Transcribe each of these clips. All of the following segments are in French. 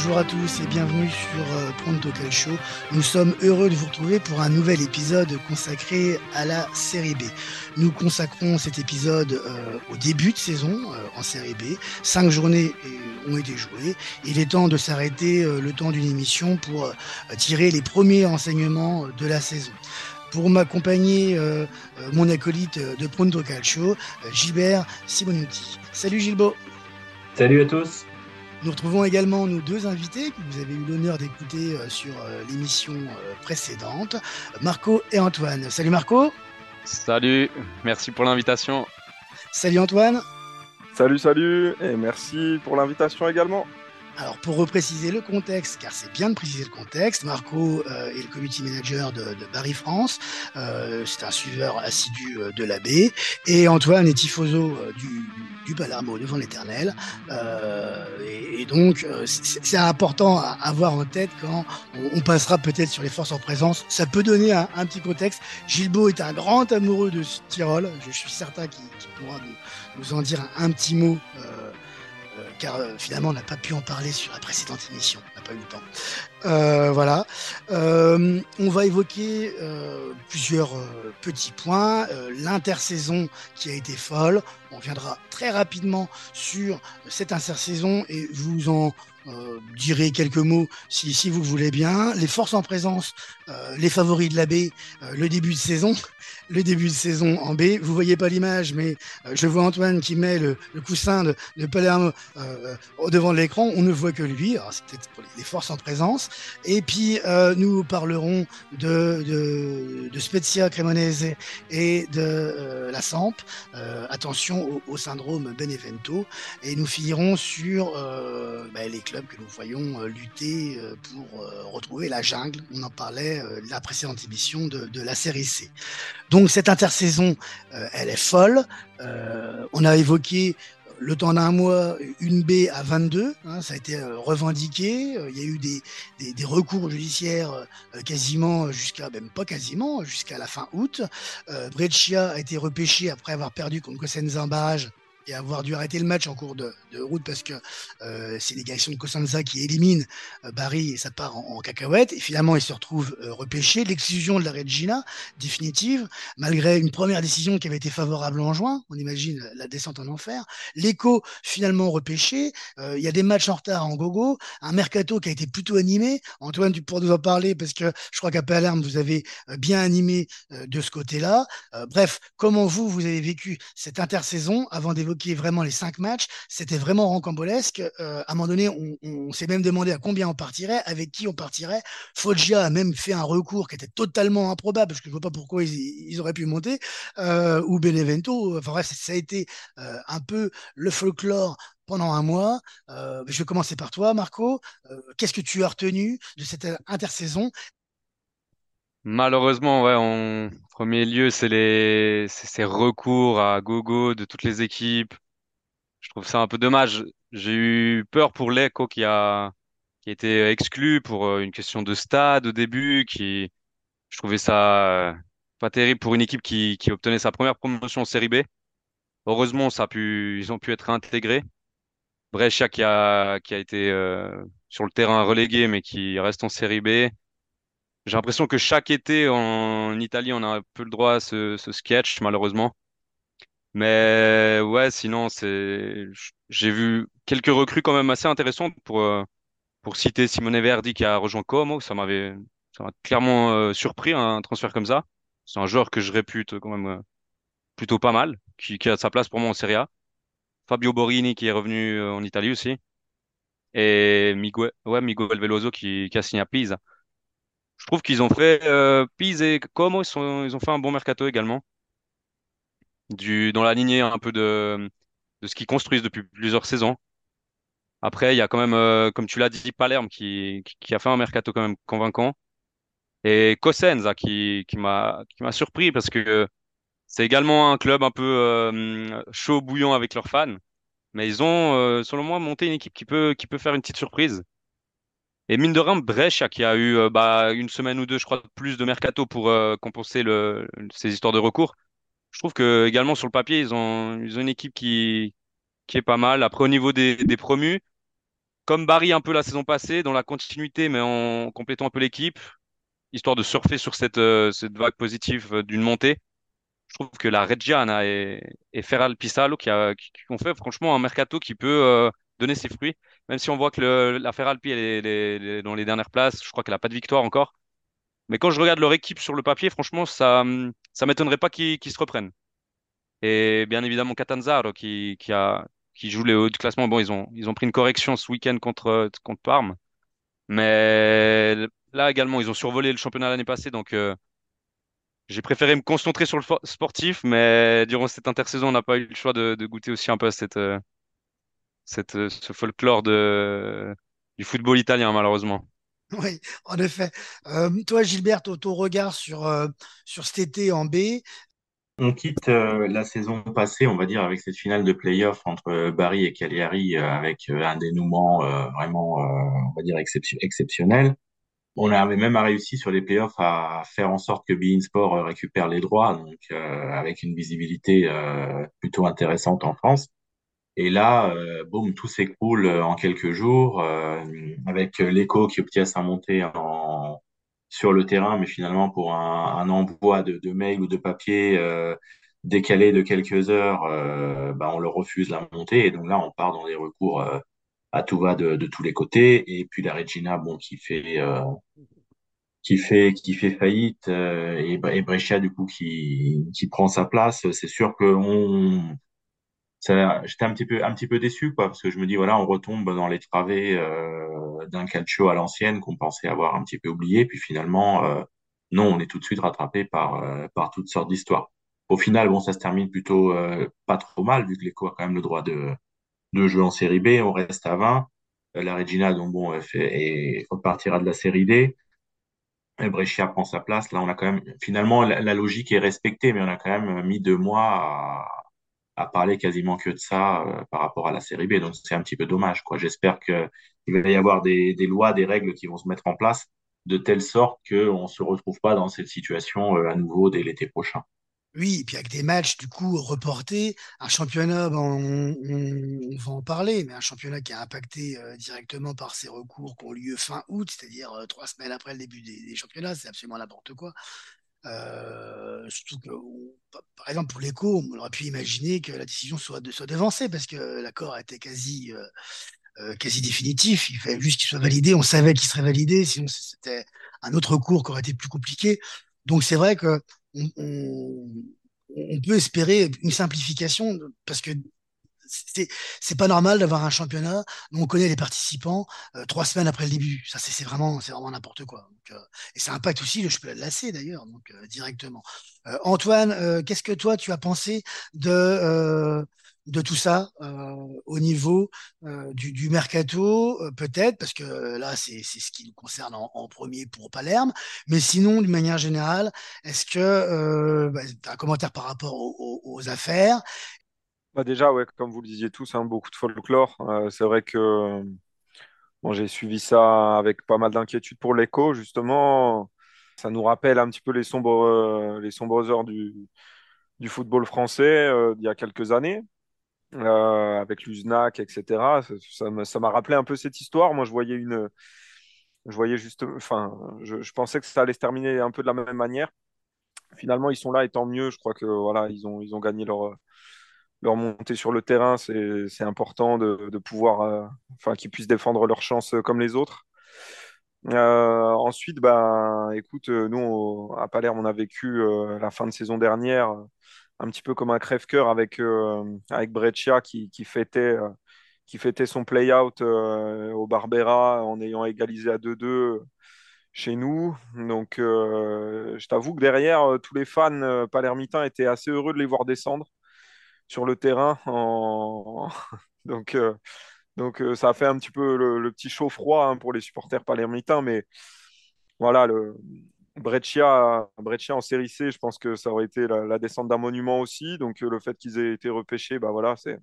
Bonjour à tous et bienvenue sur euh, Pronto Calcio. Nous sommes heureux de vous retrouver pour un nouvel épisode consacré à la série B. Nous consacrons cet épisode euh, au début de saison euh, en série B. Cinq journées ont été jouées. Il est temps de s'arrêter le temps d'une émission pour tirer les premiers enseignements de la saison. Pour m'accompagner, mon acolyte de Pronto Calcio, Gilbert Simonuti. Salut Gilbo. Salut à tous. Nous retrouvons également nos deux invités que vous avez eu l'honneur d'écouter euh, sur euh, l'émission euh, précédente, Marco et Antoine. Salut Marco. Salut, merci pour l'invitation. Salut Antoine. Salut, salut, et merci pour l'invitation également. Alors pour repréciser le contexte, car c'est bien de préciser le contexte, Marco euh, est le community manager de, de Barry France, euh, c'est un suiveur assidu euh, de la baie, et Antoine est tifoso euh, du, du Palermo devant l'éternel, euh, et, et, donc c'est important à avoir en tête quand on, on passera peut-être sur les forces en présence, ça peut donner un, un, petit contexte. Gilbo est un grand amoureux de Tyrol, je suis certain qu'il pourra nous, nous, en dire un, un petit mot car euh, finalement on n'a pas pu en parler sur la précédente émission, on n'a pas eu le temps. Euh, voilà, euh, on va évoquer plusieurs petits points, l'intersaison qui a été folle, on viendra très rapidement sur cette intersaison et vous en euh, direz quelques mots si, si, vous le voulez bien. Les forces en présence, euh, les favoris de la baie, euh, le début de saison, le début de saison en B. Vous voyez pas l'image, mais je vois Antoine qui met le, coussin de, Palermo devant de l'écran. On ne voit que lui. C'est peut-être pour les, forces en présence. Et puis nous parlerons de, de, Spezia Cremonese et de la Samp. attention au, au, syndrome Benevento. Et nous finirons sur bah, les clubs que nous voyons euh, lutter euh, pour euh, retrouver la jungle. On en parlait la précédente émission de, de, la série C. Donc cette intersaison, elle est folle. on a évoqué le temps d'un mois, une B à 22, hein, ça a été revendiqué. Il y a eu des, recours judiciaires quasiment jusqu'à, même pas quasiment, jusqu'à la fin août. Breccia a été repêché après avoir perdu contre Cosenza et avoir dû arrêter le match en cours de, route parce que euh, c'est l'égalisation de Cosenza qui élimine euh, Barry et ça part en, cacahuète. Et finalement, il se retrouve euh, repêché. L'exclusion de la Regina, définitive, malgré une première décision qui avait été favorable en juin. On imagine la descente en enfer. L'écho, finalement repêché. Euh, il y a des matchs en retard en gogo. Un mercato qui a été plutôt animé. Antoine, tu pourras nous en parler parce que je crois qu'à Palerme, vous avez bien animé de ce côté-là. bref, comment vous, vous avez vécu cette intersaison avant d'évoquer est vraiment les cinq matchs, c'était vraiment rancambolesque. Euh, à un moment donné, on, s'est même demandé à combien on partirait, avec qui on partirait. Foggia a même fait un recours qui était totalement improbable, parce que je ne vois pas pourquoi ils, auraient pu monter, euh, ou Benevento. Enfin bref, ça a été euh, un peu le folklore pendant un mois. Je vais commencer par toi, Marco. Qu'est-ce que tu as retenu de cette intersaison Malheureusement, ouais, en premier lieu, c'est les ces recours à gogo de toutes les équipes. Je trouve ça un peu dommage. J'ai eu peur pour l'Eco qui a qui a été exclu pour euh, une question de stade au début, qui je trouvais ça euh, pas terrible pour une équipe qui, qui obtenait sa première promotion en Série B. Heureusement, ça a pu, ils ont pu être intégrés. Brescia qui a qui a été euh, sur le terrain relégué, mais qui reste en Série B. J'ai l'impression que chaque été en Italie, on a un peu le droit à ce, ce sketch, malheureusement. Mais ouais, sinon, c'est, j'ai vu quelques recrues quand même assez intéressantes pour, euh, pour citer Simone Verdi qui a rejoint Como. Ça m'avait, ça m'a clairement euh, surpris un transfert comme ça. C'est un joueur que je répute quand même euh, plutôt pas mal, qui, qui a sa place pour moi en Serie A. Fabio Borini qui est revenu en Italie aussi. Et Miguel, ouais, Miguel Veloso qui, qui a signé à Pisa je trouve qu'ils ont fait euh, Pise et Como, ils, sont, ils ont fait un bon mercato également. Du, dans la lignée un peu de, de ce qu'ils construisent depuis plusieurs saisons. Après, il y a quand même, euh, comme tu l'as dit, Palerme qui, qui, a fait un mercato quand même convaincant. Et Cosenza qui, qui m'a surpris parce que c'est également un club un peu euh, chaud bouillant avec leurs fans. Mais ils ont, euh, selon moi, monté une équipe qui peut, qui peut faire une petite surprise. Et mine de rien, Brescia qui a eu euh, bah, une semaine ou deux, je crois, plus de mercato pour euh, compenser le, ces histoires de recours. Je trouve que également sur le papier, ils ont, ils ont une équipe qui, qui est pas mal. Après, au niveau des, des promus, comme Barry un peu la saison passée, dans la continuité, mais en complétant un peu l'équipe, histoire de surfer sur cette, euh, cette vague positive d'une montée. Je trouve que la Reggiana et, et Ferral Pisalo qui, qui, qui, ont fait franchement un mercato qui peut donner ses fruits, même si on voit que la Ferralpi est, dans les dernières places, je crois qu'elle n'a pas de victoire encore. Mais quand je regarde leur équipe sur le papier, franchement, ça ça m'étonnerait pas qu'ils se reprennent. Et bien évidemment, Catanzaro qui, joue les hauts du classement. Bon, ils ont, pris une correction ce week-end contre, Parme. Mais là également, ils ont survolé le championnat l'année passée. Donc, euh, j'ai préféré me concentrer sur le sportif. Mais durant cette intersaison, on n'a pas eu le choix de, goûter aussi un peu cette, euh, cette, euh, ce folklore de, du football italien, malheureusement. Oui, en effet. Euh, toi, Gilbert, ton regard sur, euh, sur cet été en B, on quitte euh, la saison passée, on va dire, avec cette finale de play-off entre Bari et Cagliari, avec un dénouement vraiment, on va dire, exceptionnel. On avait même réussi sur les play-offs à faire en sorte que Bein Sport récupère les droits, donc avec une visibilité plutôt intéressante en France. Et là, euh, boum, tout s'écroule euh, en quelques jours, euh, avec l'écho qui obtient sa montée sur le terrain, mais finalement pour un, envoi de, mail ou de papier décalé de quelques heures, bah, on leur refuse la montée. Et donc là, on part dans des recours à tout va de, tous les côtés. Et puis la Regina, bon, qui fait qui fait qui fait faillite et, et Brescia du coup qui qui prend sa place. C'est sûr que on j'étais un petit peu un petit peu déçu quoi parce que je me dis voilà on retombe dans les travées euh, d'un calcio à l'ancienne qu'on pensait avoir un petit peu oublié puis finalement euh, non on est tout de suite rattrapé par euh, par toutes sortes d'histoires. Au final bon ça se termine plutôt euh, pas trop mal vu que l'éco a quand même le droit de de jouer en série B on reste à 20 euh, la Regina donc bon fait, repartira de la série D. Et Brescia prend sa place. Là on a quand même finalement la, la logique est respectée mais on a quand même mis deux mois à à parler quasiment que de ça euh, par rapport à la série B. Donc c'est un petit peu dommage. Quoi. J'espère qu'il va y avoir des, lois, des règles qui vont se mettre en place de telle sorte qu'on ne se retrouve pas dans cette situation euh, à nouveau dès l'été prochain. Oui, et puis avec des matchs du coup reportés, un championnat, ben, on, va en parler, mais un championnat qui a impacté euh, directement par ces recours qui ont lieu fin août, c'est-à-dire trois semaines après le début des, championnats, c'est absolument n'importe quoi. Surtout que, par exemple, pour l'écho, on aurait pu imaginer que la décision soit, de, soit devancée parce que l'accord était quasi, euh, euh, quasi définitif. Il fallait juste qu'il soit validé. On savait qu'il serait validé, sinon c'était un autre cours qui aurait été plus compliqué. Donc c'est vrai que on, on, on, peut espérer une simplification parce que c'est pas normal d'avoir un championnat dont on connaît les participants euh, trois semaines après le début. Ça, c'est vraiment, vraiment n'importe quoi. Euh, et ça impacte aussi le championnat de l'AC d'ailleurs, euh, directement. Antoine, qu'est-ce que toi tu as pensé de de tout ça au niveau du, mercato, peut-être, parce que là, c'est ce qui nous concerne en, premier pour Palerme. Mais sinon, d'une manière générale, est-ce que bah, as un commentaire par rapport aux affaires? Bah déjà, ouais, comme vous le disiez tous, hein, beaucoup de folklore. Euh, c'est vrai que bon, j'ai suivi ça avec pas mal d'inquiétude pour l'écho, justement. Ça nous rappelle un petit peu les sombres, euh, les sombres heures du, du football français euh, d'il y a quelques années, euh, avec l'USNAC, etc. Ça, ça m'a rappelé un peu cette histoire. Moi, je voyais une. Je voyais juste. Enfin, je, je pensais que ça allait se terminer un peu de la même manière. Finalement, ils sont là et tant mieux. Je crois que voilà, ils ont, ils ont gagné leur leur montée sur le terrain, c'est important de, pouvoir, euh, enfin, qu'ils puissent défendre leurs chances comme les autres. Euh, ensuite, bah, écoute, nous, à Palerme, on a vécu euh, la fin de saison dernière un petit peu comme un crève-cœur avec, euh, avec Breccia qui, qui fêtait, qui fêtait son play-out au Barbera en ayant égalisé à 2-2 chez nous. Donc, je t'avoue que derrière, tous les fans palermitains étaient assez heureux de les voir descendre sur le terrain. Donc, euh, donc euh, ça a fait un petit peu le, petit chaud-froid hein, pour les supporters palermitains. Mais voilà, le Breccia, Breccia en série C, je pense que ça aurait été la, descente d'un monument aussi. Donc euh, le fait qu'ils aient été repêchés, bah voilà, c'est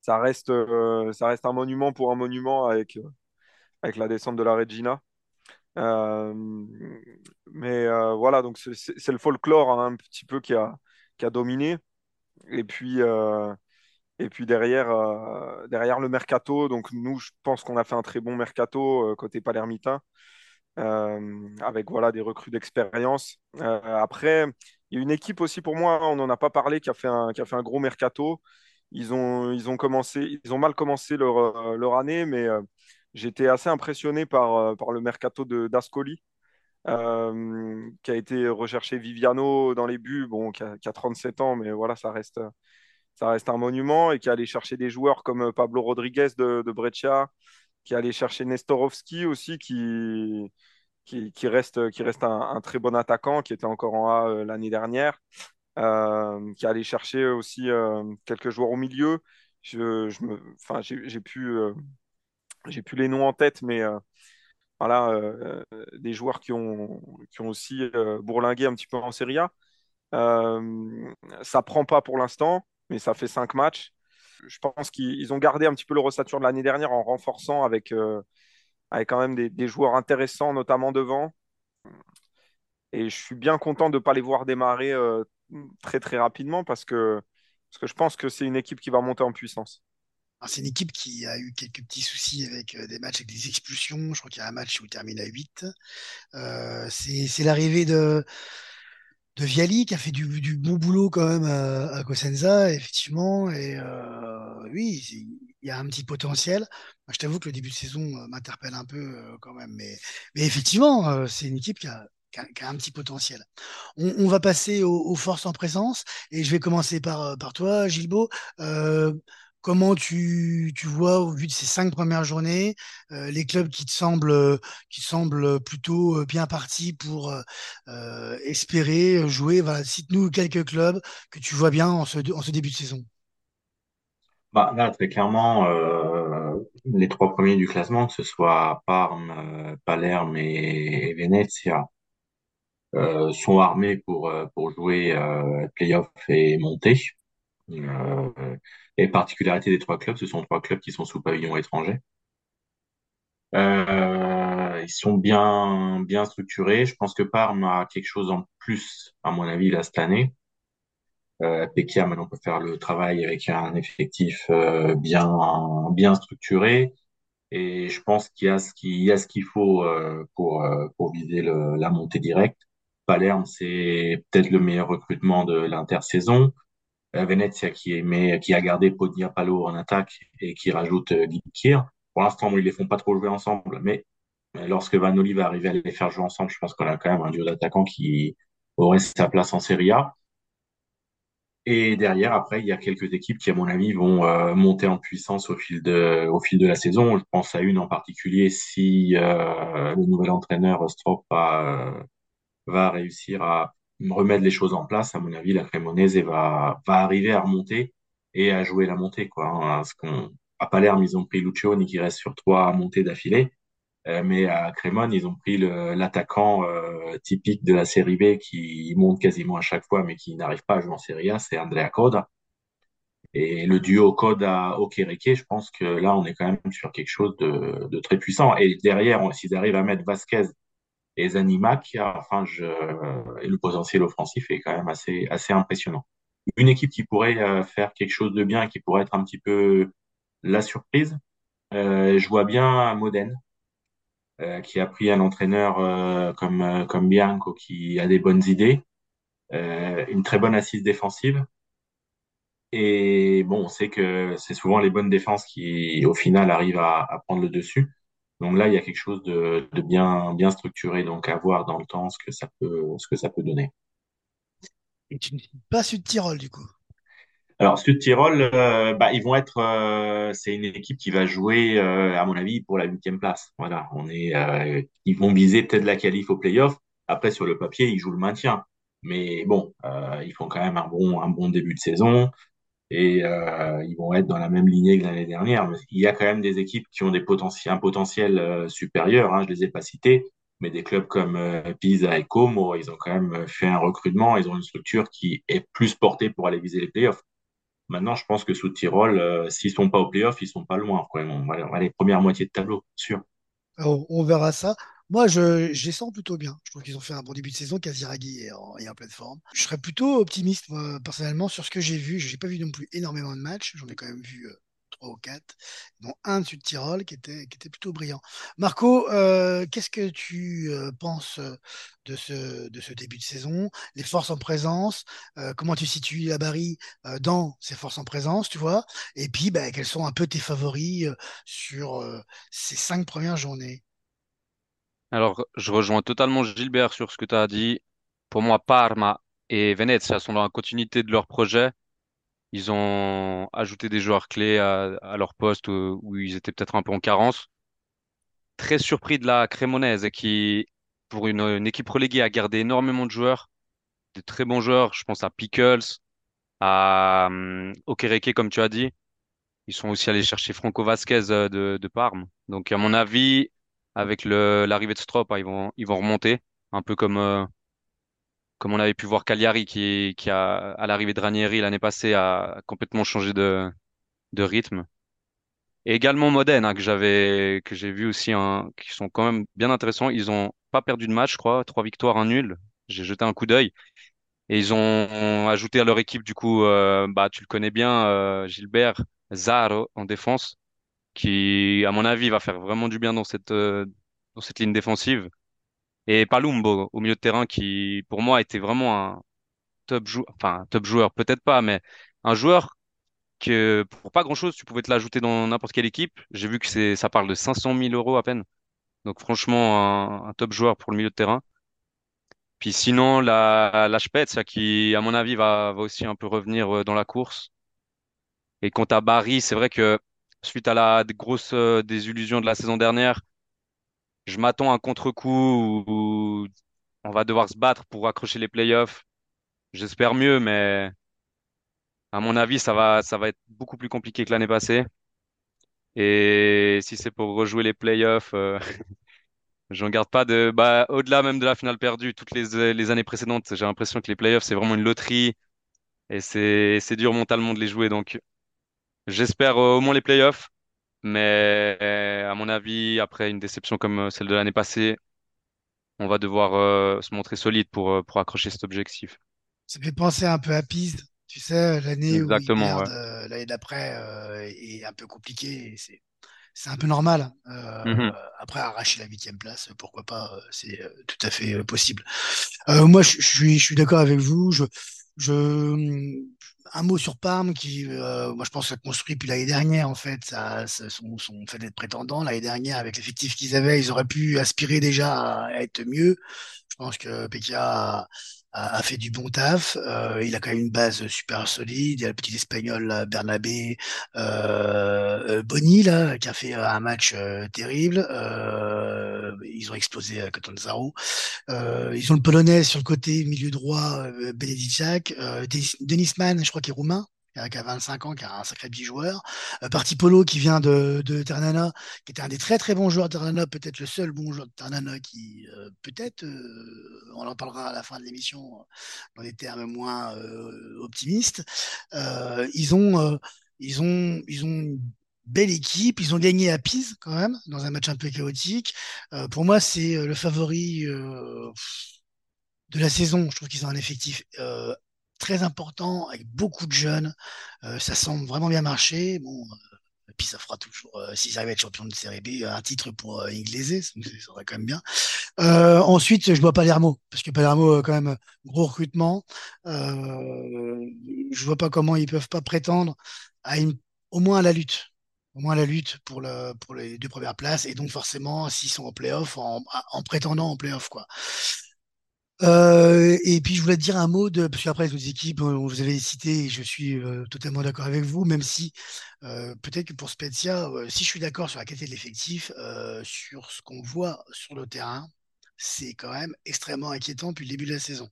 ça reste, ça reste un monument pour un monument avec, avec la descente de la Regina. Mais voilà, donc c'est le folklore hein, un petit peu qui a, qui a dominé. Et puis, euh, Et puis derrière, euh, derrière le mercato, donc nous, je pense qu'on a fait un très bon mercato euh, côté palermitain, avec voilà, des recrues d'expérience. Après, il y a une équipe aussi pour moi, on n'en a pas parlé, qui a fait un, qui a fait un gros mercato. Ils ont, ils ont, commencé, ils ont mal commencé leur, leur année, mais j'étais assez impressionné par, par le mercato d'Ascoli, euh, qui a été recherché Viviano dans les buts, bon, qui a, qui a 37 ans, mais voilà, ça reste, ça reste un monument, et qui est allé chercher des joueurs comme Pablo Rodriguez de, de Brescia, qui est allé chercher Nestorovski aussi, qui, qui, reste, qui reste un, très bon attaquant, qui était encore en A euh, l'année dernière, euh, qui est allé chercher aussi euh, quelques joueurs au milieu. Je, je me, j'ai j'ai euh, plus les noms en tête, mais euh, voilà, euh, des joueurs qui ont, aussi euh, bourlingué un petit peu en Serie A. Euh, ça prend pas pour l'instant, mais ça fait cinq matchs. Je pense qu'ils ils ont gardé un petit peu le rossature de l'année dernière en renforçant avec, euh, avec quand même des, joueurs intéressants, notamment devant. Et je suis bien content de ne pas les voir démarrer euh, très très rapidement parce que je pense que c'est une équipe qui va monter en puissance. C'est une équipe qui a eu quelques petits soucis avec euh, des matchs avec des expulsions. Je crois qu'il y a un match où il termine à 8. Euh, c'est l'arrivée de, de Viali qui a fait du, bon boulot quand même à, à Cosenza, effectivement. Et euh, oui, il y a un petit potentiel. Je t'avoue que le début de saison m'interpelle un peu quand même. Mais, effectivement, c'est une équipe qui a, un petit potentiel. On, va passer aux, forces en présence. Et je vais commencer par, par toi, Gilbo. Euh, Comment tu, tu vois, au vu de ces cinq premières journées, euh, les clubs qui te semblent, qui te semblent plutôt euh, bien partis pour euh, euh, espérer jouer? Cite-nous quelques clubs que tu vois bien en ce, début de saison. Bah, là, très clairement, euh, les trois premiers du classement, que ce soit Parme, euh, Palerme et, Venezia, euh, sont armés pour, euh, pour jouer euh, playoff et monter. Euh, et particularité des trois clubs, ce sont trois clubs qui sont sous pavillon étranger. Euh, ils sont bien, bien structurés. Je pense que Parme a quelque chose en plus, à mon avis, là, cette année. Euh, maintenant peut faire le travail avec un effectif euh, bien, bien structuré. Et je pense qu'il y a ce qu'il y a ce qu'il faut euh, pour, euh, pour viser le, la montée directe. Palerme, c'est peut-être le meilleur recrutement de l'intersaison. Venezia qui, a gardé Palo en attaque et qui rajoute euh, Guikir. Pour l'instant, ils les font pas trop jouer ensemble, mais lorsque Vanoli va arriver à les faire jouer ensemble, je pense qu'on a quand même un duo d'attaquants qui aurait sa place en Serie A. Et derrière, après, il y a quelques équipes qui, à mon avis, vont euh, monter en puissance au fil de, la saison. Je pense à une en particulier si euh, le nouvel entraîneur Strop va réussir à remettre les choses en place. À mon avis, la Cremonese va, va arriver à remonter et à jouer la montée, quoi. hein. Parce à Palerme, ils ont pris Lucioni qui reste sur trois montées d'affilée. Euh, mais à Crémone, ils ont pris l'attaquant euh, typique de la série B qui monte quasiment à chaque fois, mais qui n'arrive pas à jouer en série A, c'est Andrea Coda. Et le duo Coda-Okereke, je pense que là, on est quand même sur quelque chose de, de très puissant. Et derrière, s'ils arrivent à mettre Vasquez et Zanimac, enfin, je, et le potentiel offensif est quand même assez, assez impressionnant. Une équipe qui pourrait euh, faire quelque chose de bien, qui pourrait être un petit peu la surprise, euh, je vois bien Modène euh, qui a pris un entraîneur euh, comme, euh, comme Bianco qui a des bonnes idées, euh, une très bonne assise défensive. Et bon, on sait que c'est souvent les bonnes défenses qui, au final, arrivent à, à prendre le dessus. Donc là, il y a quelque chose de, de bien, bien structuré, donc à voir dans le temps ce que ça peut, ce que ça peut donner. Et tu ne cites pas Sud Tyrol, du coup? Alors, Sud Tyrol, euh, bah, ils vont être, euh, c'est une équipe qui va jouer, euh, à mon avis, pour la huitième place. Voilà, on est, ils vont viser peut-être la qualif au playoff. Après, sur le papier, ils jouent le maintien. Mais bon, ils font quand même un bon, un bon début de saison et euh, ils vont être dans la même lignée que l'année dernière. Il y a quand même des équipes qui ont des potentiels, un potentiel euh, supérieur. Hein, je les ai pas cités, mais des clubs comme euh, Pisa et Como, ils ont quand même fait un recrutement. Ils ont une structure qui est plus portée pour aller viser les playoffs. Maintenant, je pense que sous Tyrol, euh, s'ils sont pas au playoff, ils sont pas loin. Quoi. On va, on va les premières moitiés de tableau, sûr. On verra ça. Moi, je, les sens plutôt bien. Je trouve qu'ils ont fait un bon début de saison. Kaziragi est en, pleine forme. Je serais plutôt optimiste, moi, personnellement, sur ce que j'ai vu. Je n'ai pas vu non plus énormément de matchs. J'en ai quand même vu euh, trois ou quatre, dont un de Sud-Tirol qui était, qui était plutôt brillant. Marco, euh, qu'est-ce que tu euh, penses de ce, début de saison? Les forces en présence, comment tu situes la euh, dans ces forces en présence, tu vois? Et puis, bah, quels sont un peu tes favoris sur ces cinq premières journées? Alors, je rejoins totalement Gilbert sur ce que tu as dit. Pour moi, Parma et Venezia sont dans la continuité de leur projet. Ils ont ajouté des joueurs clés à, leur poste où, où ils étaient peut-être un peu en carence. Très surpris de la Cremonese qui, pour une, équipe reléguée, a gardé énormément de joueurs, de très bons joueurs. Je pense à Pickles, à um, Okereke, comme tu as dit. Ils sont aussi allés chercher Franco Vasquez euh, de Parme. Donc, à mon avis, avec l'arrivée de Strop, hein, ils vont, ils vont remonter. Un peu comme, euh, comme on avait pu voir Cagliari qui, qui a, à l'arrivée de Ranieri l'année passée, a complètement changé de, de rythme. Et également Modène, hein, que j'ai vu aussi, hein, qui sont quand même bien intéressants. Ils ont pas perdu de match, je crois. Trois victoires, un nul. J'ai jeté un coup d'œil. Et ils ont ajouté à leur équipe, du coup, euh, bah, tu le connais bien, euh, Gilbert, Zaro en défense, qui, à mon avis, va faire vraiment du bien dans cette, euh, dans cette ligne défensive. Et Palumbo au milieu de terrain, qui, pour moi, était vraiment un top joueur, enfin, un top joueur, peut-être pas, mais un joueur que pour pas grand-chose, tu pouvais te l'ajouter dans n'importe quelle équipe. J'ai vu que c'est, ça parle de 500 000 euros à peine. Donc, franchement, un, top joueur pour le milieu de terrain. Puis sinon, la, la qui, à mon avis, va, va aussi un peu revenir euh, dans la course. Et quant à Barry, c'est vrai que suite à la des grosses euh, désillusion de la saison dernière, je m'attends à un contre-coup où, on va devoir se battre pour accrocher les playoffs. J'espère mieux, mais à mon avis, ça va, ça va être beaucoup plus compliqué que l'année passée. Et si c'est pour rejouer les playoffs, euh, j'en garde pas de, bah, au-delà même de la finale perdue, toutes les, les années précédentes, j'ai l'impression que les playoffs, c'est vraiment une loterie et c'est, c'est dur mentalement de les jouer. Donc, j'espère euh, au moins les playoffs. Mais euh, à mon avis, après une déception comme euh, celle de l'année passée, on va devoir euh, se montrer solide pour, pour accrocher cet objectif. Ça fait penser un peu à Pise, tu sais, l'année où ils Exactement, ouais. euh, l'année d'après euh, est un peu compliquée. C'est c'est un peu normal. Mhm. après, arracher la huitième place, pourquoi pas, c'est tout à fait possible. Moi, je, je suis, je suis d'accord avec vous. Je, je, un mot sur Parme qui, euh, moi, je pense, ça construit depuis l'année dernière. En fait, ça, ça sont, sont fait d'être prétendants. L'année dernière, avec l'effectif qu'ils avaient, ils auraient pu aspirer déjà à être mieux. Je pense que Pekka a, a- fait du bon taf. Euh, il a quand même une base super solide. Il y a le petit espagnol Bernabé, euh, euh, Boni là, qui a fait euh, un match terrible. Ils ont explosé à Catanzaro. Ils ont le Polonais sur le côté, milieu droit, Benedicak. Euh, Denis Denis Mann, je crois qu'il est roumain, qui a, qui a 25 ans, qui a un sacré petit joueur. Euh, Parti Polo, qui vient de, de Ternana, qui était un des très très bons joueurs de Ternana, peut-être le seul bon joueur de Ternana qui, euh, peut-être, euh, on en parlera à la fin de l'émission dans des termes moins optimistes. Ils ont, ils ont, ils ont belle équipe. Ils ont gagné à Pise quand même dans un match un peu chaotique. Pour moi, c'est le favori de la saison. Je trouve qu'ils ont un effectif très important avec beaucoup de jeunes. Euh, ça semble vraiment bien marcher. Bon, euh, puis ça fera toujours, euh, s'ils arrivent à être champions de série B, un titre pour euh, Inglese, ça serait quand même bien. Euh, ensuite, je vois Palermo, parce que Palermo, quand même, gros recrutement. Je vois pas comment ils peuvent pas prétendre au moins à la lutte. Au moins la lutte pour, pour les deux premières places, et donc forcément, s'ils sont en playoff, en, en prétendant en playoff, quoi. Euh, et puis je voulais te dire un mot de, parce qu'après les autres équipes, vous avez cité, je suis euh, totalement d'accord avec vous, même si euh, peut-être que pour Spezia, si je suis d'accord sur la qualité de l'effectif, sur ce qu'on voit sur le terrain, c'est quand même extrêmement inquiétant depuis le début de la saison.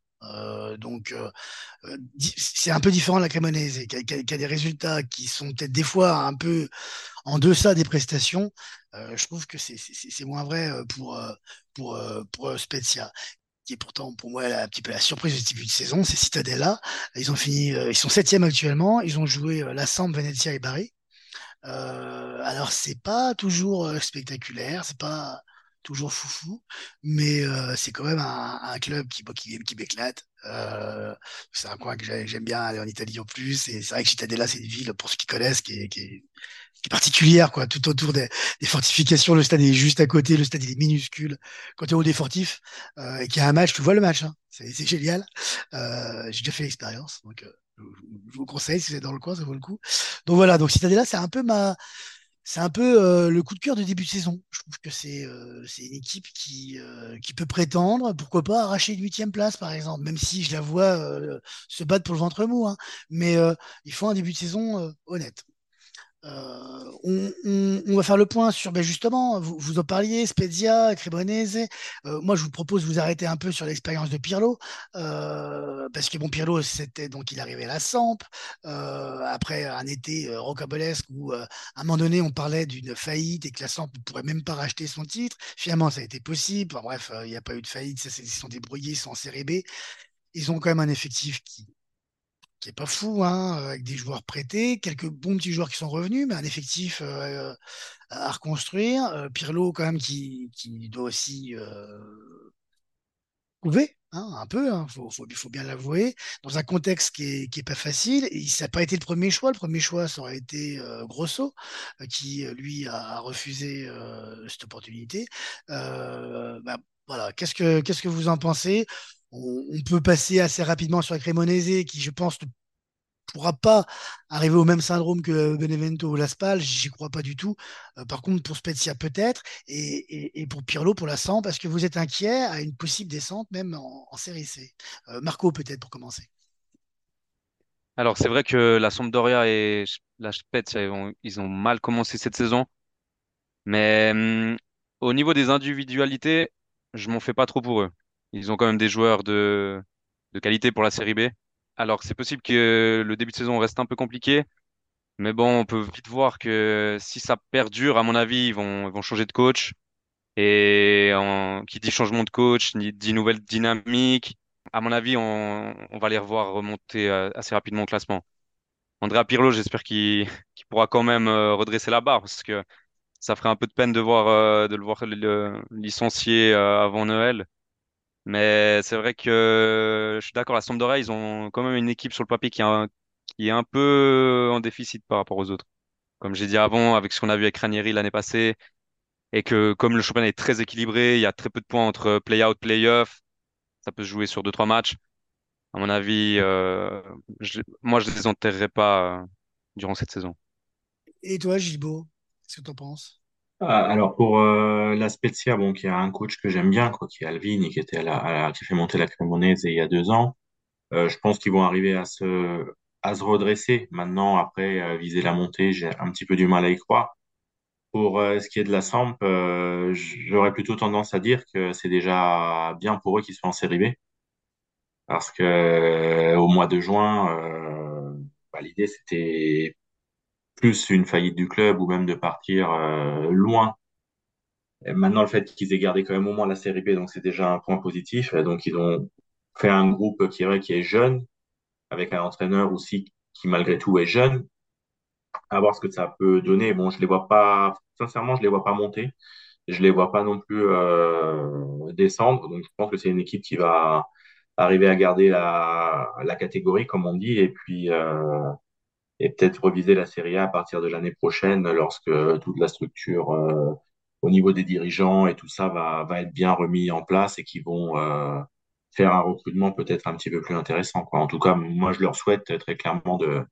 Donc c'est un peu différent de la Cremonese, qui a, a- des résultats qui sont peut-être des fois un peu en deçà des prestations. Je trouve que c'est moins vrai pour, pour, pour Spezia qui est pourtant pour moi la- un petit peu la surprise du début de saison, c'est Cittadella. Ils ont fini, euh, ils sont septième actuellement. Ils ont joué euh, la Samp, Venezia et Bari. Euh, alors c'est pas toujours euh, spectaculaire, c'est pas toujours foufou, mais c'est quand même un, club qui, qui, qui m'éclate. C'est un coin que j'aime bien aller en Italie en plus. C'est vrai que Cittadella, c'est une ville, pour ceux qui connaissent, qui est, qui est particulière, quoi. Tout autour des, des, fortifications, le stade est juste à côté, le stade il est minuscule. Quand tu es au des fortifs euh, et qu'il y a un match, tu vois le match. Hein. C'est génial. Euh, J'ai déjà fait l'expérience, donc euh, je vous conseille si vous êtes dans le coin, ça vaut le coup. Donc voilà, donc Cittadella, c'est un peu ma c'est un peu euh, le coup de cœur de début de saison. Je trouve que c'est euh, une équipe qui, euh, qui peut prétendre, pourquoi pas, arracher une huitième place, par exemple, même si je la vois euh, se battre pour le ventre mou. Hein. Mais euh, il faut un début de saison honnête. Euh, on, va faire le point sur, ben justement, vous, en parliez, Spezia, Cremonese. Euh, moi, je vous propose de vous arrêter un peu sur l'expérience de Pirlo, euh, parce que bon, Pirlo, c'était donc il arrivait à la Samp, après un été rocambolesque où à un moment donné, on parlait d'une faillite et que la Samp ne pourrait même pas racheter son titre. Finalement, ça a été possible. Enfin, bref, il n'y a pas eu de faillite, ils se sont débrouillés, ils sont en série. Ils ont quand même un effectif qui pas fou, hein, avec des joueurs prêtés, quelques bons petits joueurs qui sont revenus, mais un effectif euh, à reconstruire. Euh, Pirlo, quand même, qui, qui doit aussi euh, prouver, hein, un peu, hein, faut, faut, bien l'avouer, dans un contexte qui est, qui est pas facile. Et ça n'a pas été le premier choix. Le premier choix, ça aurait été euh, Grosso, euh, qui, lui, a, refusé euh, cette opportunité. Bah, voilà, qu'est-ce que, qu'est-ce que vous en pensez? On, peut passer assez rapidement sur Cremonese, qui, je pense, ne pourra pas arriver au même syndrome que Benevento ou Laspal, j'y crois pas du tout. Euh, par contre, pour Spezia, peut-être, et, pour Pirlo, pour la 100, parce que vous êtes inquiet à une possible descente, même en, série C. Euh, Marco, peut-être, pour commencer. Alors, c'est vrai que la Sampdoria et la Spezia, ils ont, ils ont mal commencé cette saison. Mais hum, au niveau des individualités, je m'en fais pas trop pour eux. Ils ont quand même des joueurs de, de qualité pour la série B. Alors, c'est possible que le début de saison reste un peu compliqué. Mais bon, on peut vite voir que si ça perdure, à mon avis, ils vont, ils vont changer de coach. Et en, qui dit changement de coach, dit nouvelle dynamique. À mon avis, on, on va les revoir remonter euh, assez rapidement au classement. Andrea Pirlo, j'espère qu'il qu pourra quand même euh, redresser la barre parce que ça ferait un peu de peine de voir euh, de le voir le, licencier avant Noël. Mais c'est vrai que je suis d'accord, la Sampdoria, ils ont quand même une équipe sur le papier qui est un, qui est un peu en déficit par rapport aux autres. Comme j'ai dit avant, avec ce qu'on a vu avec Ranieri l'année passée, et que comme le championnat est très équilibré, il y a très peu de points entre play-out, play-off, ça peut se jouer sur deux, trois matchs. À mon avis, euh, je, moi, je les enterrerai pas euh, durant cette saison. Et toi, Gibo, qu'est-ce que tu en penses? Ah, alors pour euh, la Spezia, bon, qui a un coach que j'aime bien, qui est Alvin, qui était à qui a fait monter la Cremonese il y a deux ans. Euh, je pense qu'ils vont arriver à se à se redresser. Maintenant, après euh, viser la montée, j'ai un petit peu du mal à y croire. Pour ce qui est de la Samp, j'aurais plutôt tendance à dire que c'est déjà bien pour eux qu'ils soient en série B, parce que au mois de juin, bah, l'idée c'était plus une faillite du club ou même de partir euh, loin maintenant, le fait qu'ils aient gardé quand même au moins la série B, donc c'est déjà un point positif. Donc, ils ont fait un groupe qui est, qui est jeune, avec un entraîneur aussi qui, malgré tout, est jeune. À voir ce que ça peut donner. Bon, je les vois pas, sincèrement, je les vois pas monter. Je les vois pas non plus euh, descendre. Donc, je pense que c'est une équipe qui va arriver à garder la, la catégorie, comme on dit, et puis euh, et peut-être reviser la Serie A à partir de l'année prochaine lorsque toute la structure euh, au niveau des dirigeants et tout ça va, va être bien remis en place et qui vont euh, faire un recrutement peut-être un petit peu plus intéressant. Quoi. En tout cas, moi, je leur souhaite très clairement de,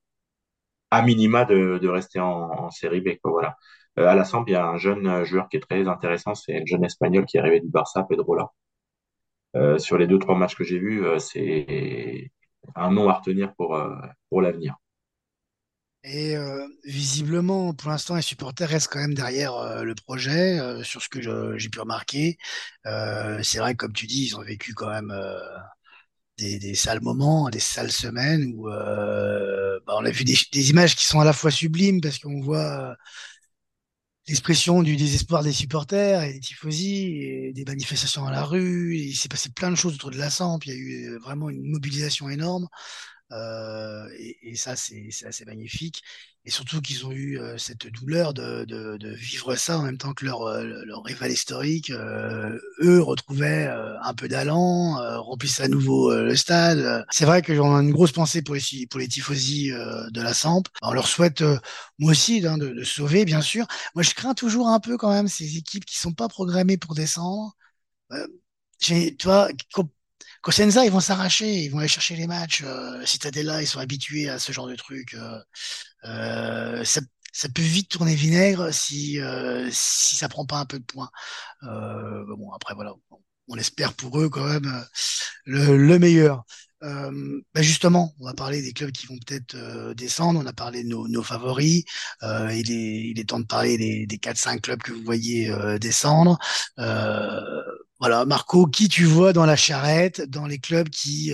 à minima de, de rester en, en série B. Quoi, voilà. Euh, à la Samp, il y a un jeune joueur qui est très intéressant, c'est un jeune espagnol qui est arrivé du Barça, Pedrola. Euh, sur les deux, trois matchs que j'ai vus, euh, c'est un nom à retenir pour, euh, pour l'avenir. Et visiblement, pour l'instant, les supporters restent quand même derrière le projet, sur ce que j'ai pu remarquer. C'est vrai que, comme tu dis, ils ont vécu quand même des, sales moments, des sales semaines où bah, on a vu des, images qui sont à la fois sublimes parce qu'on voit l'expression du désespoir des supporters et des tifosi des manifestations à la rue. Il s'est passé plein de choses autour de la Samp. Il y a eu vraiment une mobilisation énorme. Euh, et, ça, c'est assez magnifique. Et surtout qu'ils ont eu euh, cette douleur de, vivre ça en même temps que leur, euh, rival historique. Euh, eux retrouvaient un peu d'allant, remplissaient à nouveau le stade. C'est vrai que j'en une grosse pensée pour les, pour tifosi de la Samp. On leur souhaite, moi aussi, hein, de, sauver, bien sûr. Moi, je crains toujours un peu quand même ces équipes qui sont pas programmées pour descendre. tu vois, Cosenza, ils vont s'arracher, ils vont aller chercher les matchs. Euh, Citadella, ils sont habitués à ce genre de trucs. Euh, euh, ça, ça, peut vite tourner vinaigre si euh, si ça prend pas un peu de points. Euh, bon, après voilà, on espère pour eux quand même le, le meilleur. Euh, bah justement, on va parler des clubs qui vont peut-être euh, descendre. On a parlé de nos, nos favoris. Euh, il, est, il est temps de parler des, des 4-5 clubs que vous voyez descendre. Voilà, Marco, qui tu vois dans la charrette, dans les clubs qui,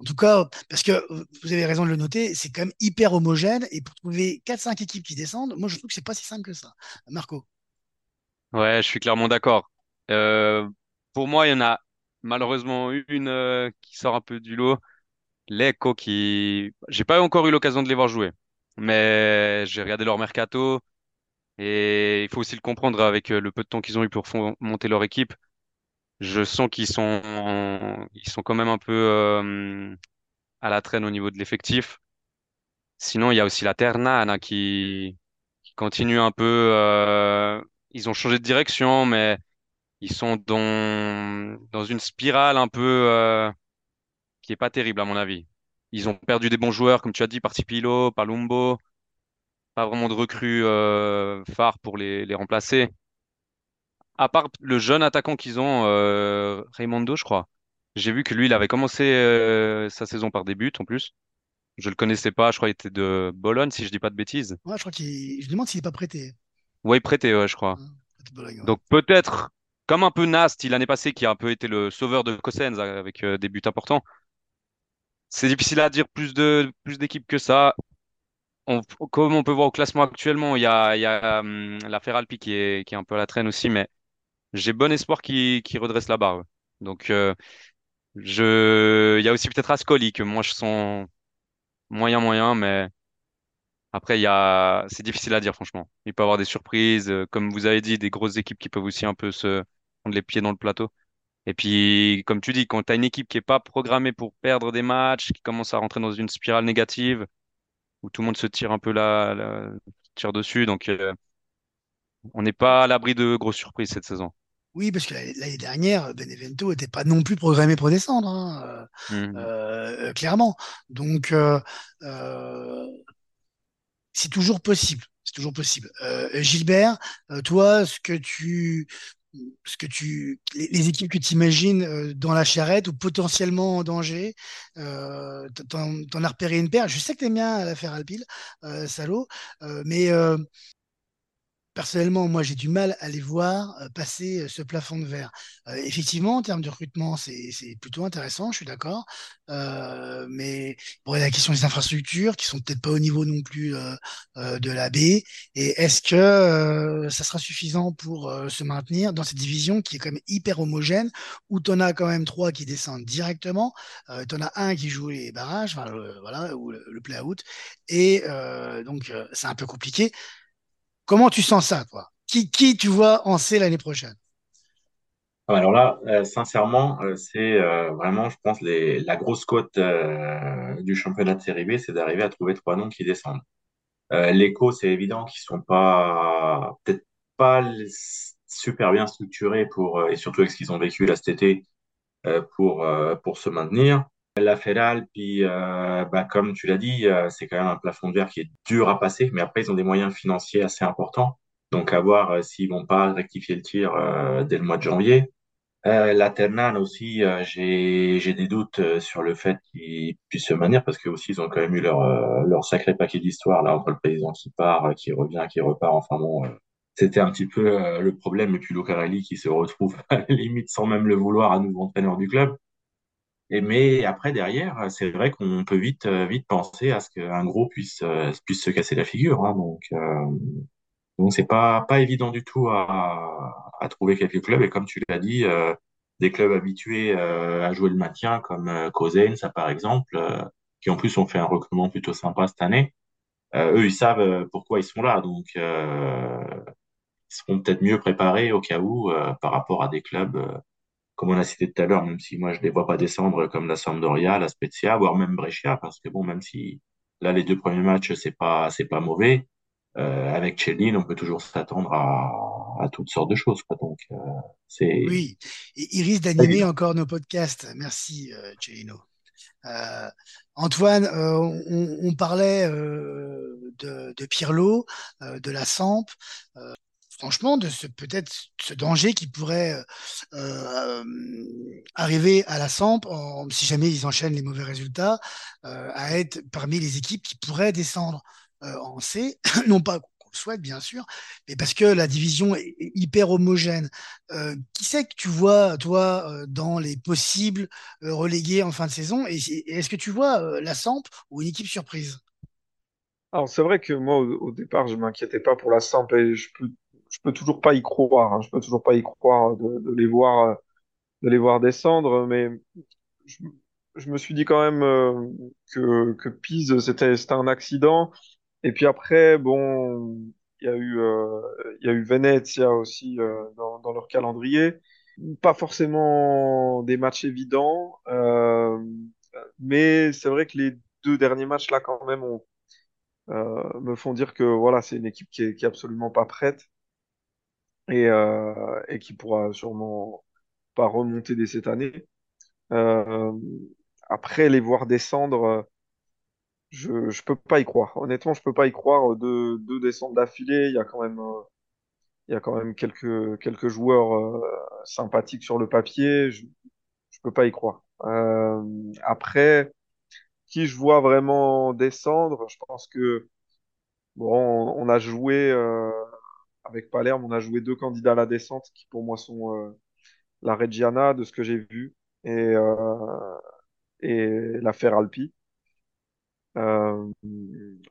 en tout cas, parce que vous avez raison de le noter, c'est quand même hyper homogène. Et pour trouver 4-5 équipes qui descendent, moi je trouve que c'est pas si simple que ça. Marco. Ouais, je suis clairement d'accord. Euh, pour moi, il y en a malheureusement une euh, qui sort un peu du lot. L'Echo qui, j'ai pas encore eu l'occasion de les voir jouer, mais j'ai regardé leur mercato et il faut aussi le comprendre avec euh, le peu de temps qu'ils ont eu pour monter leur équipe. Je sens qu'ils sont, ils sont quand même un peu euh, à la traîne au niveau de l'effectif. Sinon, il y a aussi la Ternana qui, qui continue un peu. Euh, ils ont changé de direction, mais ils sont dans, dans une spirale un peu euh, qui est pas terrible à mon avis. Ils ont perdu des bons joueurs, comme tu as dit, Partipilo, Palumbo. Pas vraiment de recrues euh, phares pour les, les remplacer. À part le jeune attaquant qu'ils ont, euh, Raimondo, je crois. J'ai vu que lui, il avait commencé euh, sa saison par des buts en plus. Je le connaissais pas, je crois qu'il était de Bologne, si je dis pas de bêtises. Ouais, je crois qu'il. Je demande s'il est pas prêté. Ouais, prêté, ouais, je crois. Donc peut-être comme un peu Nast l'année passée, qui a un peu été le sauveur de Cossens avec euh, des buts importants. C'est difficile à dire plus de plus d'équipes que ça. On, comme on peut voir au classement actuellement, il y a, il y a hum, la Feralpi qui est, qui est un peu à la traîne aussi, mais j'ai bon espoir qu'il qu redresse la barre. Donc, euh, je, il y a aussi peut-être Ascoli que moi je sens moyen moyen, mais après il y a, c'est difficile à dire franchement. Il peut y avoir des surprises, euh, comme vous avez dit, des grosses équipes qui peuvent aussi un peu se prendre les pieds dans le plateau. Et puis, comme tu dis, quand tu as une équipe qui est pas programmée pour perdre des matchs, qui commence à rentrer dans une spirale négative, où tout le monde se tire un peu là tire dessus, donc euh, on n'est pas à l'abri de grosses surprises cette saison. Oui, parce que l'année dernière, Benevento n'était pas non plus programmé pour descendre, hein, mmh. euh, clairement. Donc, euh, euh, c'est toujours possible. C'est toujours possible. Gilbert, toi, ce que tu, ce que tu, les, équipes que tu imagines dans la charrette ou potentiellement en danger, euh, t'en, as repéré une paire. Je sais que t'aimes bien l'affaire Alpil, euh, salaud, euh, mais personnellement, moi, j'ai du mal à les voir euh, passer euh, ce plafond de verre. Euh, effectivement, en termes de recrutement, c'est plutôt intéressant, je suis d'accord. Mais bon, il y a la question des infrastructures qui sont peut-être pas au niveau non plus de la baie. Et est-ce que ça sera suffisant pour se maintenir dans cette division qui est quand même hyper homogène, où tu en as quand même trois qui descendent directement, tu en as un qui joue les barrages, voilà, ou le, le play-out. Et donc, c'est un peu compliqué. Comment tu sens ça, toi? Qui, qui tu vois en C l'année prochaine? Ah, Alors là, euh, sincèrement, euh, c'est euh, vraiment, je pense, la grosse cote du championnat de série B, c'est d'arriver à trouver trois noms qui descendent. L'écho, c'est évident qu'ils sont pas, peut-être pas super bien structurés pour, et surtout avec ce qu'ils ont vécu là cet été, pour se maintenir. La Fédéral, puis euh, bah, comme tu l'as dit, euh, c'est quand même un plafond de verre qui est dur à passer, mais après ils ont des moyens financiers assez importants, donc à voir euh, s'ils vont pas rectifier le tir euh, dès le mois de janvier. la Ternan aussi, j'ai j'ai des doutes sur le fait qu'ils puissent se maintenir parce que aussi ils ont quand même eu leur sacré paquet d'histoire là entre le président qui part, qui revient, qui repart. Enfin bon, c'était un petit peu le problème et puis Lucarelli qui se retrouve à la limite sans même le vouloir à nouveau entraîneur du club. Et mais après derrière, c'est vrai qu'on peut vite euh, vite penser à ce qu'un gros puisse euh, puisse se casser la figure. Hein, donc euh, donc c'est pas pas évident du tout à à trouver quelques clubs. Et comme tu l'as dit, euh, des clubs habitués à jouer le maintien comme euh, ça par exemple, qui en plus ont fait un recrutement plutôt sympa cette année. eux, ils savent pourquoi ils sont là, donc ils seront peut-être mieux préparés au cas où par rapport à des clubs comme on a cité tout à l'heure, même si moi je ne les vois pas descendre comme la Sampdoria, la Spezia, voire même Brescia, parce que bon, même si là les deux premiers matchs c'est pas c'est pas mauvais, euh, avec Chelsea, on peut toujours s'attendre à, à, toutes sortes de choses. Quoi. Donc euh, c'est oui, il risque d'animer encore nos podcasts. Merci euh, Euh, Antoine, euh, on, on, parlait euh, de, de Pirlo, de la Samp franchement, de ce peut-être ce danger qui pourrait euh, arriver à la Samp, si jamais ils enchaînent les mauvais résultats, euh, à être parmi les équipes qui pourraient descendre euh, en C, non pas qu'on le souhaite bien sûr, mais parce que la division est hyper homogène. qui c'est que tu vois, toi, dans les possibles relégués en fin de saison? Et, est-ce que tu vois la Samp ou une équipe surprise? Alors c'est vrai que moi au, départ je m'inquiétais pas pour la Samp et je je peux toujours pas y croire. Hein. Je peux toujours pas y croire de, de, les voir, de les voir descendre. Mais je, je me suis dit quand même euh, que, que Pise, c'était, c'était un accident. Et puis après, bon, il y a eu, euh, il y a eu Venezia aussi euh, dans, dans leur calendrier. Pas forcément des matchs évidents, euh, mais c'est vrai que les deux derniers matchs là, quand même, euh, me font dire que voilà, c'est une équipe qui est, qui est absolument pas prête et, euh, et qui pourra sûrement pas remonter dès cette année. Euh, après, les voir descendre, je je peux pas y croire. Honnêtement, je peux pas y croire. Deux, deux descentes d'affilée, il y a quand même euh, il y a quand même quelques quelques joueurs euh, sympathiques sur le papier. Je je peux pas y croire. Euh, après, qui je vois vraiment descendre, je pense que bon, on, on a joué euh, avec Palerme, on a joué deux candidats à la descente qui pour moi sont euh, la Reggiana de ce que j'ai vu et, euh, et la Ferralpi. Euh,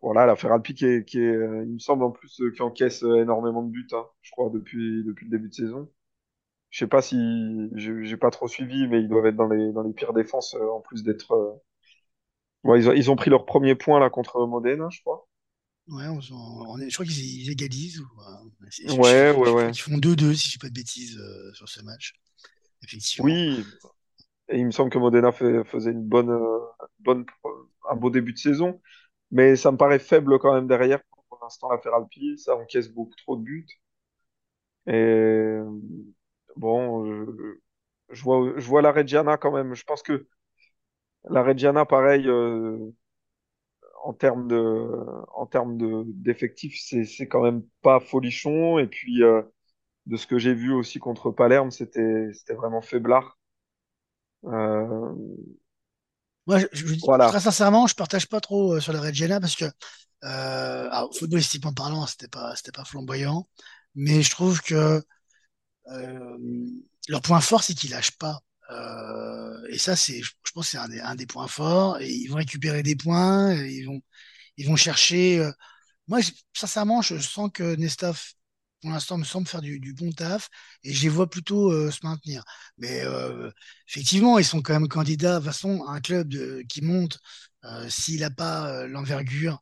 voilà, la Ferralpi qui est, qui est, il me semble en plus, qui encaisse énormément de buts, hein, je crois, depuis, depuis le début de saison. Je sais pas si j'ai pas trop suivi, mais ils doivent être dans les, dans les pires défenses en plus d'être. Ouais, ils ont, ils ont pris leur premier point là contre Modena, je crois. Ouais, on, on est, je crois qu'ils égalisent. Ou, euh, ouais, ouais, ouais. Ils font 2-2, si je dis pas de bêtises, euh, sur ce match. Effectivement. Oui, et il me semble que Modena fait, faisait une bonne, euh, bonne, un beau début de saison, mais ça me paraît faible quand même derrière. Pour l'instant, la Ferralpi, ça encaisse beaucoup trop de buts. Et bon, je, je, vois, je vois la Reggiana quand même. Je pense que la Reggiana, pareil, euh, en termes de, en termes de, d'effectifs, c'est, c'est quand même pas folichon. Et puis, euh, de ce que j'ai vu aussi contre Palerme, c'était, c'était vraiment faiblard. Euh... Moi, je, je, voilà. très sincèrement, je partage pas trop euh, sur la Reggiana parce que, alors, footballistiquement parlant, c'était pas, c'était pas flamboyant, mais je trouve que leur point fort, c'est qu'ils lâchent pas. Euh, et ça, c'est, je pense, c'est un des, points forts. Ils vont récupérer des points. ils vont, ils vont chercher. Euh... Moi, sincèrement, je sens que Nestaf, pour l'instant, me semble faire du, bon taf. Et je les vois plutôt euh, se maintenir. Mais effectivement, ils sont quand même candidats. De toute façon, un club qui monte, s'il n'a pas l'envergure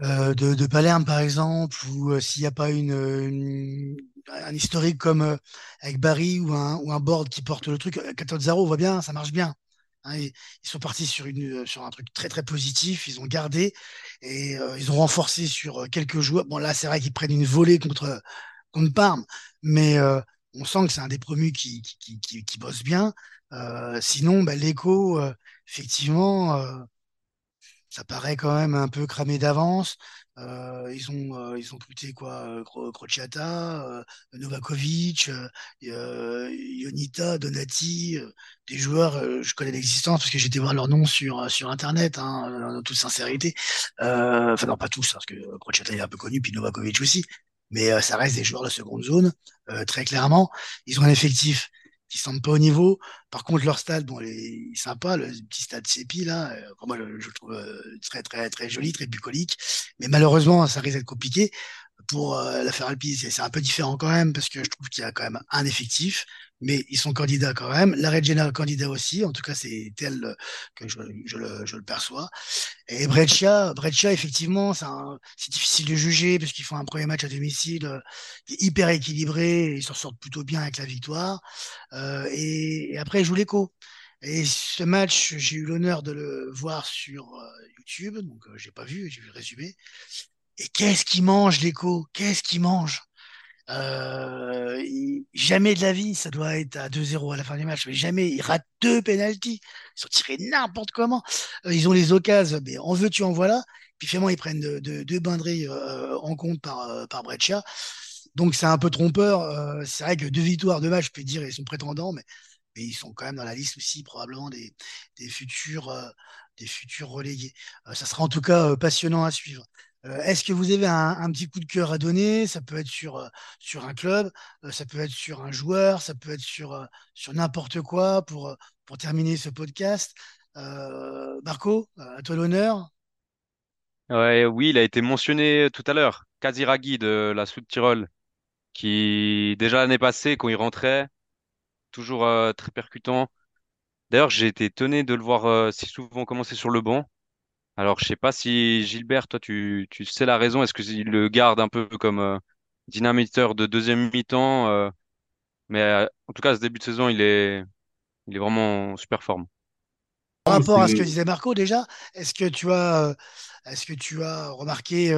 de, Palerme, par exemple, ou s'il n'y a pas une un historique comme euh, avec Barry ou un, ou un board qui porte le truc, 14-0, on voit bien, ça marche bien. Hein, ils, sont partis sur, une, sur un truc très très positif, ils ont gardé et euh, ils ont renforcé sur euh, quelques joueurs. Bon là c'est vrai qu'ils prennent une volée contre, contre Parme, mais euh, on sent que c'est un des promus qui, qui, qui, bosse bien. Euh, sinon, bah, l'écho, effectivement, ça paraît quand même un peu cramé d'avance. Euh, ils ont euh, ils ont quoi Crociata, euh, Novakovic, Ionita, Donati, des joueurs je connais l'existence parce que j'étais voir leur nom sur sur internet hein, en toute sincérité. enfin non pas tous parce que Crociata est un peu connu puis Novakovic aussi, mais ça reste des joueurs de seconde zone très clairement. Ils ont un effectif qui semble pas au niveau. Par contre, leur stade, bon, il est sympa, le petit stade Sépi, là. Euh, moi, je, je, le trouve euh, très, très, très joli, très bucolique. Mais malheureusement, ça risque d'être compliqué pour euh, l'affaire Alpi, c'est un peu différent quand même, parce que je trouve qu'il y a quand même un effectif, mais ils sont candidats quand même. La Regina candidat aussi, en tout cas, c'est tel que je, le, perçois. Et Breccia, Breccia effectivement, c'est difficile de juger, parce qu'ils font un premier match à domicile euh, hyper équilibré, ils s'en sortent plutôt bien avec la victoire. Euh, et, après, ils jouent l'écho. Et ce match, j'ai eu l'honneur de le voir sur euh, YouTube, donc euh, j'ai pas vu, j'ai vu le résumé. Et qu'est-ce qu'il mange, l'écho Qu'est-ce qu'il mange euh, Jamais de la vie, ça doit être à 2-0 à la fin du match, mais jamais. Il rate deux pénalties. Ils sont tirés n'importe comment. Euh, ils ont les occasions, mais en veux-tu, en voilà. Puis finalement, ils prennent deux de, de euh, en compte par, par Breccia. Donc c'est un peu trompeur. c'est vrai que deux victoires, deux matchs, je peux dire, ils sont prétendants, mais ils sont quand même dans la liste aussi probablement des, des futurs, des futurs relégués. Ça sera en tout cas passionnant à suivre. Est-ce que vous avez un, petit coup de cœur à donner? Ça peut être sur, sur un club, ça peut être sur un joueur, ça peut être sur, n'importe quoi pour, terminer ce podcast. Marco, à toi l'honneur. Ouais, oui, il a été mentionné tout à l'heure. Kaziragi de la Sud Tirol, qui déjà l'année passée, quand il rentrait, toujours euh, très percutant. D'ailleurs, j'ai été étonné de le voir euh, si souvent commencer sur le banc. Alors, je sais pas si Gilbert, toi, tu, tu sais la raison. Est-ce qu'il le garde un peu comme euh, dynamiteur de deuxième mi-temps Mais en tout cas, ce début de saison, il est, il est vraiment en super forme. Par rapport à ce que disait Marco, déjà, est-ce que tu as, est-ce que tu as remarqué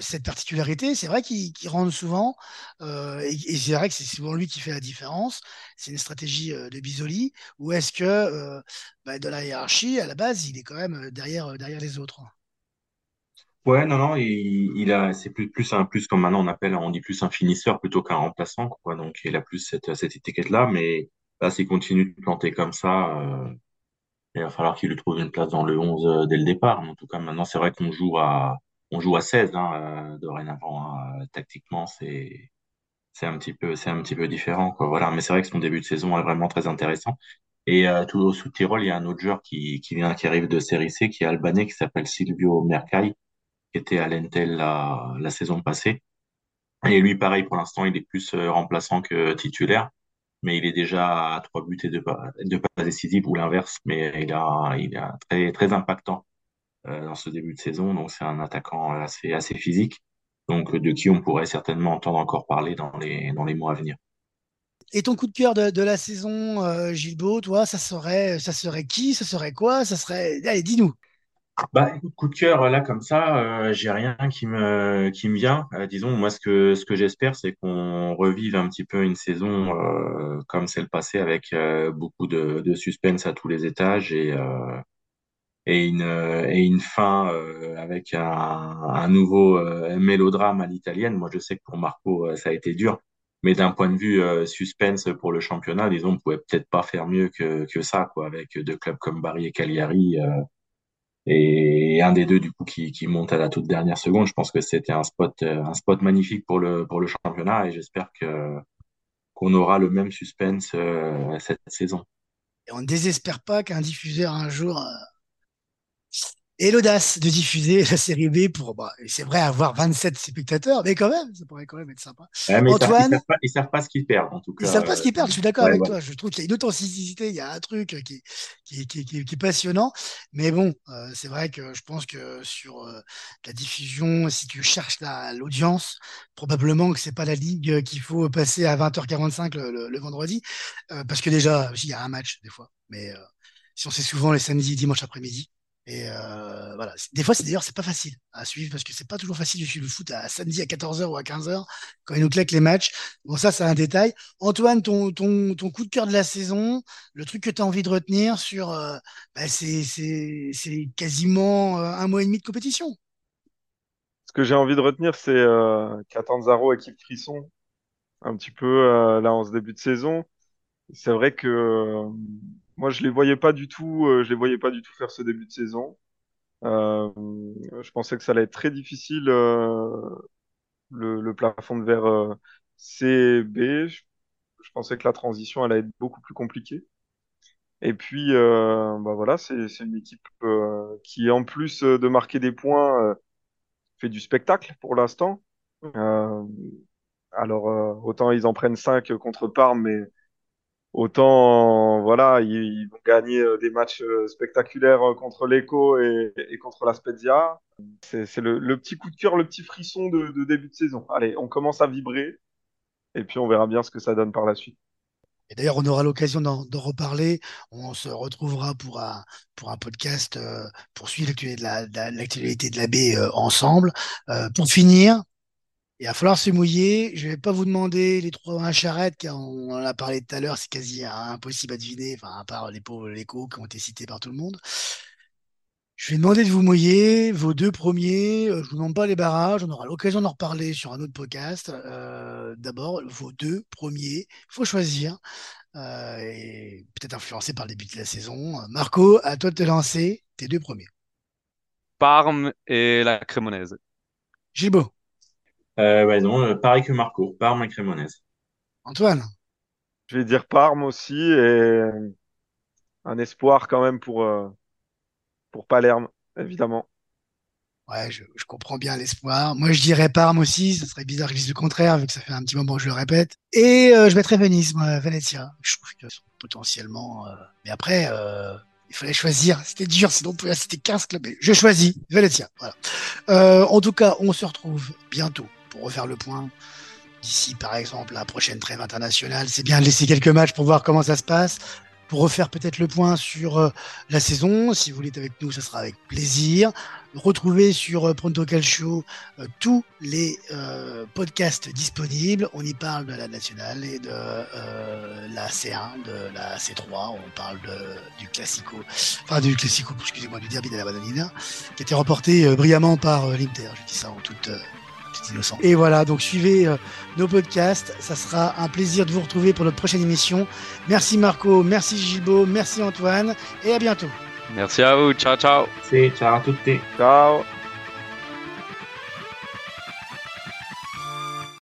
cette particularité? C'est vrai qu'il rentre souvent, et, c'est vrai que c'est souvent lui qui fait la différence. C'est une stratégie de Bisoli, ou est-ce que bah, de la hiérarchie, à la base, il est quand même derrière, derrière les autres? Ouais, non, non, il, a, c'est plus, un, plus comme maintenant on appelle, on dit plus un finisseur plutôt qu'un remplaçant, quoi. Donc, il a plus cette, cette étiquette-là, mais là, s'il continue de planter comme ça, il va falloir qu'il lui trouve une place dans le 11 dès le départ. Mais en tout cas, maintenant, c'est vrai qu'on joue à, on joue à 16 hein, euh, dorénavant. Hein. Tactiquement, c'est c'est un petit peu c'est un petit peu différent quoi. Voilà, mais c'est vrai que son début de saison est vraiment très intéressant. Et euh, tout au sous Tyrol, il y a un autre joueur qui qui vient qui arrive de série C, qui est albanais, qui s'appelle Silvio Mercai, qui était à l'Entel la la saison passée. Et lui, pareil, pour l'instant, il est plus euh, remplaçant que titulaire, mais il est déjà à trois buts et deux pas, deux pas décisives ou l'inverse, mais il a, il est très, impactant euh, dans ce début de saison. Donc c'est un attaquant assez, physique, donc de qui on pourrait certainement entendre encore parler dans les, mois à venir. Et ton coup de cœur de, la saison, euh, toi, ça serait, ça serait qui? Ça serait quoi? Ça serait. Allez, dis-nous. Bah, coup de cœur là comme ça, euh, j'ai rien qui me qui me vient. Euh, disons, moi ce que ce que j'espère, c'est qu'on revive un petit peu une saison euh, comme celle passée avec euh, beaucoup de, de suspense à tous les étages et et une, et une fin euh, avec un, un nouveau euh, mélodrame à l'italienne. Moi, je sais que pour Marco, euh, ça a été dur. Mais d'un point de vue suspense pour le championnat, disons, on pouvait peut-être pas faire mieux que, que ça, quoi, avec deux clubs comme Bari et Cagliari. Et un des deux, du coup, qui, qui monte à la toute dernière seconde. Je pense que c'était un spot, un spot magnifique pour le, pour le championnat et j'espère que, qu'on aura le même suspense cette saison. Et on ne désespère pas qu'un diffuseur un jour et l'audace de diffuser la série B pour, bah, c'est vrai, avoir 27 spectateurs, mais quand même, ça pourrait quand même être sympa. Ouais, Antoine, ils savent, ils savent pas ce qu'ils perdent, en tout cas. Ils savent pas ce qu'ils perdent, je suis d'accord ouais, avec ouais. toi. Je trouve qu'il y a une authenticité, il y a un truc qui, qui, qui, qui, est passionnant. Mais bon, euh, c'est vrai que je pense que sur euh, la diffusion, si tu cherches l'audience, probablement que c'est pas la ligue qu'il faut passer à 20h45 le, le, le vendredi, euh, parce que déjà, il y a un match des fois. Mais si on sait souvent les samedis, dimanche après-midi, et euh, voilà. Des fois, c'est d'ailleurs, c'est pas facile à suivre parce que c'est pas toujours facile de suivre le foot à samedi à 14h ou à 15h quand ils nous claquent les matchs. Bon, ça, c'est un détail. Antoine, ton, ton, ton coup de cœur de la saison, le truc que tu as envie de retenir sur, euh, bah, c'est, quasiment euh, un mois et demi de compétition. Ce que j'ai envie de retenir, c'est euh, Catanzaro, équipe frisson, un petit peu euh, là en ce début de saison. C'est vrai que moi, je les voyais pas du tout, euh, je les voyais pas du tout faire ce début de saison. Euh, je pensais que ça allait être très difficile euh, le, le, plafond de verre euh, C B. Je, pensais que la transition allait être beaucoup plus compliquée. Et puis, euh, bah voilà, c'est une équipe euh, qui, en plus de marquer des points, fait du spectacle pour l'instant. Euh, alors, euh, autant ils en prennent 5 contre Parme, mais autant, voilà, ils, vont gagner euh, des matchs spectaculaires contre l'Eco et, contre la Spezia. C'est le, petit coup de cœur, le petit frisson de, début de saison. Allez, on commence à vibrer et puis on verra bien ce que ça donne par la suite. Et d'ailleurs, on aura l'occasion d'en reparler. On se retrouvera pour un, pour un podcast pour suivre l'actualité de la, baie ensemble. pour finir, il va falloir se mouiller. Je vais pas vous demander les trois un charrette, car on en a parlé tout à l'heure, c'est quasi impossible à deviner, enfin, à part les pauvres l'écho qui ont été cités par tout le monde. Je vais demander de vous mouiller, vos deux premiers. Euh, je vous demande pas les barrages, on aura l'occasion d'en reparler sur un autre podcast. Euh, d'abord, vos deux premiers, il faut choisir. Euh, et peut-être influencé par le début de la saison. Marco, à toi de te lancer, tes deux premiers. Parme et la Crémonaise. Gilbo. Euh, ouais, non, euh, pareil que Marco, Parme et Crémonaise. Antoine. Je vais dire Parme aussi et un espoir quand même pour, euh, pour Palerme, évidemment. Ouais, je, comprends bien l'espoir. Moi, je dirais Parme aussi. Ce serait bizarre que je dise le contraire, vu que ça fait un petit moment que je le répète. Et je mettrais Venise, moi, Venezia. Je trouve que potentiellement. Mais après, il fallait choisir. C'était dur, sinon c'était 15 clubs. Je choisis Venezia. Voilà. en tout cas, on se retrouve bientôt pour refaire le point d'ici par exemple la prochaine trêve internationale. C'est bien de laisser quelques matchs pour voir comment ça se passe, pour refaire peut-être le point sur euh, la saison. Si vous voulez être avec nous, ça sera avec plaisir. Retrouvez sur euh, Pronto Calcio euh, tous les podcasts disponibles. On y parle de la nationale et de la C1, de la C3. On parle du Classico, enfin du Classico, excusez-moi, du Derby de la Bananina, qui a été remporté brillamment par l'Inter. Je dis ça en toute et voilà, donc suivez euh, nos podcasts. Ça sera un plaisir de vous retrouver pour notre prochaine émission. Merci Marco, merci Gilbo, merci Antoine et à bientôt. Merci à vous. Ciao, ciao. Ciao à tutti. Ciao.